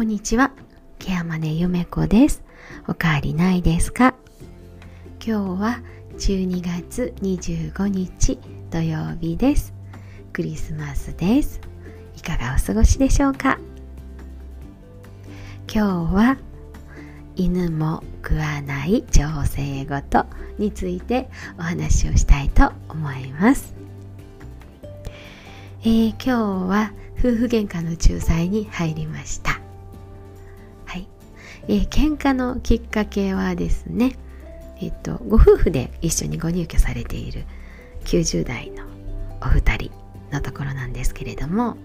こんにちは。ケアマネゆめこです。おかわりないですか？今日は12月25日土曜日です。クリスマスです。いかがお過ごしでしょうか？今日は犬も食わない調整事についてお話をしたいと思います。えー、今日は夫婦喧嘩の仲裁に入りました。えー、喧嘩のきっかけはですね、えっと、ご夫婦で一緒にご入居されている90代のお二人のところなんですけれども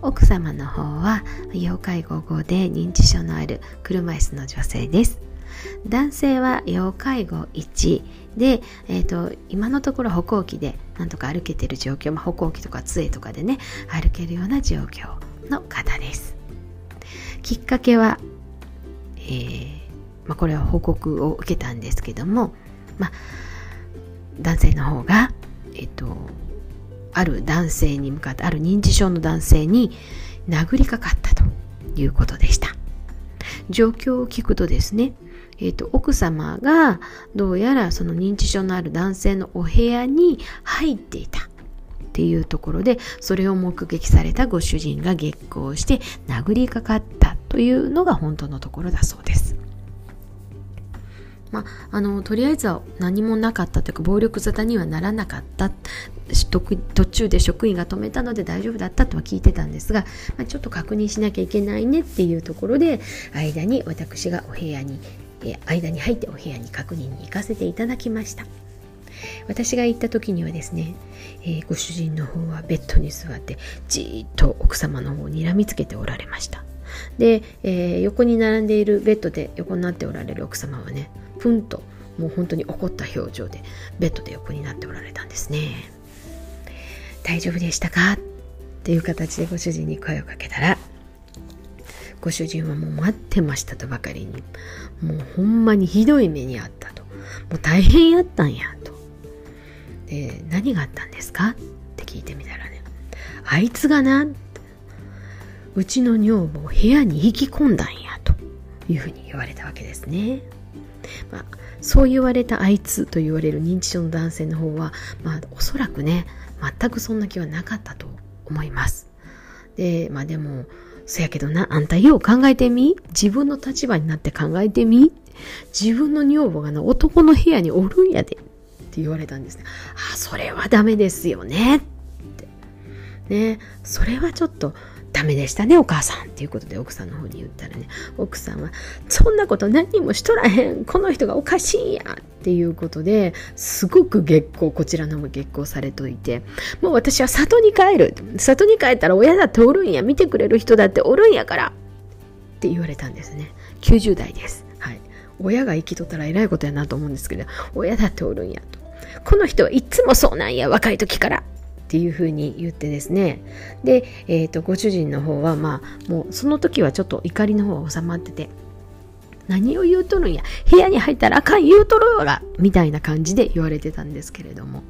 奥様の方は要介護後で認知症のある車椅子の女性です。男性は要介護1で、えーと、今のところ歩行器でなんとか歩けてる状況、まあ、歩行器とか杖とかでね歩けるような状況の方です。きっかけはえー、まあ、これは報告を受けたんですけども、まあ、男性の方が、えっと、ある男性に向かってある認知症の男性に殴りかかったということでした。状況を聞くとですね、えっと、奥様がどうやらその認知症のある男性のお部屋に入っていたっていうところでそれを目撃されたご主人が激高して殴りかかっというのが本当のところだそうです。まあ、あのとりあえずは何もなかったというか暴力沙汰にはならなかった。途中で職員が止めたので大丈夫だったとは聞いてたんですが、まあ、ちょっと確認しなきゃいけないねっていうところで間に私がお部屋に間に入ってお部屋に確認に行かせていただきました。私が行った時にはですね、えー、ご主人の方はベッドに座ってじーっと奥様の方を睨みつけておられました。で、えー、横に並んでいるベッドで横になっておられる奥様はねふんともう本当に怒った表情でベッドで横になっておられたんですね。大丈夫でしたか？っていう形でご主人に声をかけたらご主人はもう待ってましたとばかりにもうほんまにひどい目にあったと。もう大変やったんやと。で何があったんですか？って聞いてみたらねあいつがなうちの女房を部屋に引き込んだんやというふうに言われたわけですね。まあ、そう言われたあいつと言われる認知症の男性の方は、まあ、おそらくね全くそんな気はなかったと思います。でまあでもそやけどなあんたよう考えてみ自分の立場になって考えてみ自分の女房がな男の部屋におるんやでって言われたんですね。あそれはダメですよねって。ねそれはちょっとダメでしたねお母さんっていうことで奥さんの方に言ったらね。奥さんはそんなこと何もしとらへん。この人がおかしいんやっていうことですごく月光こちらのも月光されといて。もう私は里に帰る。里に帰ったら親だっておるんや。見てくれる人だっておるんやから。って言われたんですね。90代です。はい。親が生きとったら偉いことやなと思うんですけど親だっておるんやと。この人はいつもそうなんや若い時から。っていうふうに言ってですね。で、えーと、ご主人の方はまあもうその時はちょっと怒りの方は収まってて何を言うとるんや部屋に入ったらあかん言うとるわがみたいな感じで言われてたんですけれども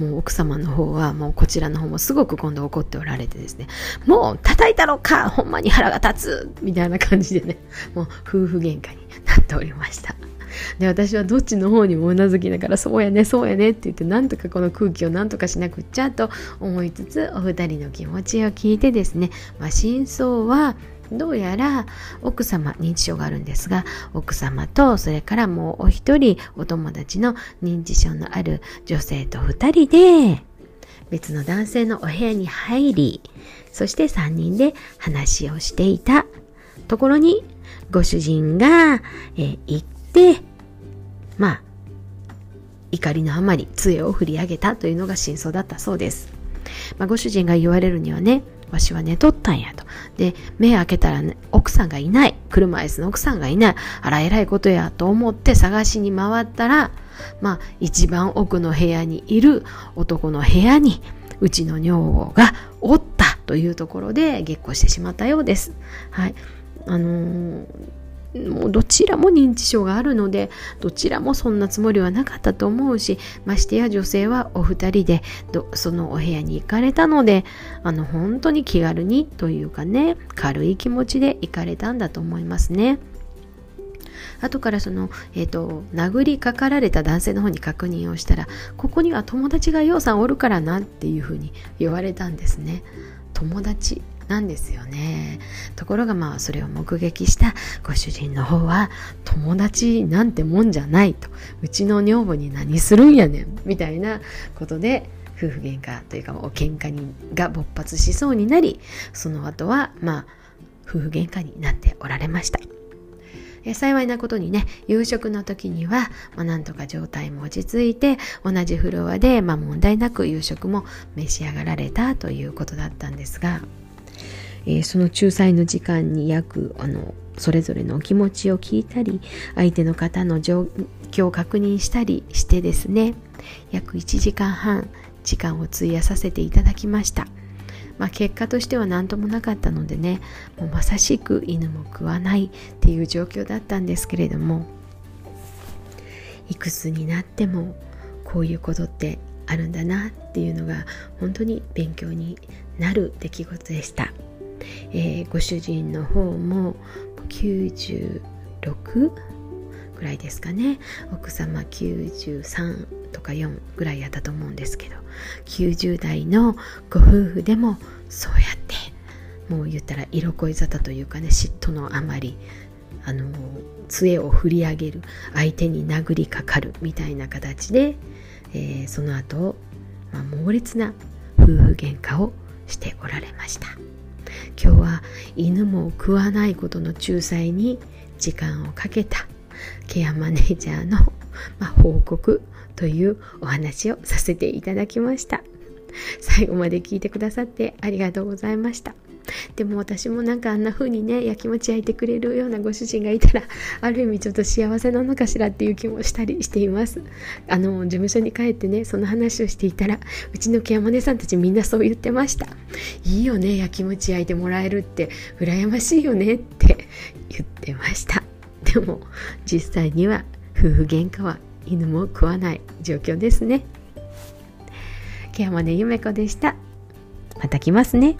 もう奥様の方はもうこちらの方もすごく今度怒っておられてですねもう叩いたろかほんまに腹が立つみたいな感じでねもう夫婦喧嘩になっておりました。で私はどっちの方にもうなずきながらそうやねそうやねって言ってなんとかこの空気をなんとかしなくっちゃと思いつつお二人の気持ちを聞いてですね、まあ、真相はどうやら奥様認知症があるんですが奥様とそれからもうお一人お友達の認知症のある女性と二人で別の男性のお部屋に入りそして3人で話をしていたところにご主人が、え行ってまあ怒りのあまり杖を振り上げたというのが真相だったそうです、まあ、ご主人が言われるにはねわしは寝とったんやと。で、目開けたら、ね、奥さんがいない。車椅子の奥さんがいない。あら、偉いことやと思って探しに回ったら、まあ、一番奥の部屋にいる男の部屋に、うちの女房がおったというところで、激光してしまったようです。はい。あのーもうどちらも認知症があるのでどちらもそんなつもりはなかったと思うしましてや女性はお二人でそのお部屋に行かれたのであの本当に気軽にというかね軽い気持ちで行かれたんだと思いますね。後からその、えーと、殴りかかられた男性の方に確認をしたらここには友達がようさんおるからなっていうふうに言われたんですね。友達なんですよね。ところがまあそれを目撃したご主人の方は友達なんてもんじゃないと。うちの女房に何するんやねん。みたいなことで夫婦喧嘩というかお喧嘩にが勃発しそうになりその後はまあ夫婦喧嘩になっておられました。え幸いなことにね夕食の時には、まあ、なんとか状態も落ち着いて同じフロアで、まあ、問題なく夕食も召し上がられたということだったんですが、えー、その仲裁の時間に約あのそれぞれのお気持ちを聞いたり相手の方の状況を確認したりしてですね約1時間半時間を費やさせていただきました。まあ、結果としては何ともなかったのでねもうまさしく犬も食わないっていう状況だったんですけれどもいくつになってもこういうことってあるんだなっていうのが本当に勉強になる出来事でした、えー、ご主人の方も96ぐらいですかね。奥様93とか4ぐらいやったと思うんですけど90代のご夫婦でもそうやってもう言ったら色恋沙汰というかね嫉妬のあまりあの杖を振り上げる相手に殴りかかるみたいな形で、えー、その後、まあ、猛烈な夫婦喧嘩をしておられました。今日は犬も食わないことの仲裁に時間をかけたケアマネージャーの、まあ、報告というお話をさせていただきました。最後まで聞いてくださってありがとうございました。でも私もなんかあんな風にねやきもち焼いてくれるようなご主人がいたら ある意味ちょっと幸せなのかしらっていう気もしたりしています。あの事務所に帰ってねその話をしていたらうちのケアマネさんたちみんなそう言ってました。いいよねやきもち焼いてもらえるって。羨ましいよねって言ってました。でも実際には夫婦喧嘩は犬も食わない状況ですね。ケアマネゆめこでした。また来ますね。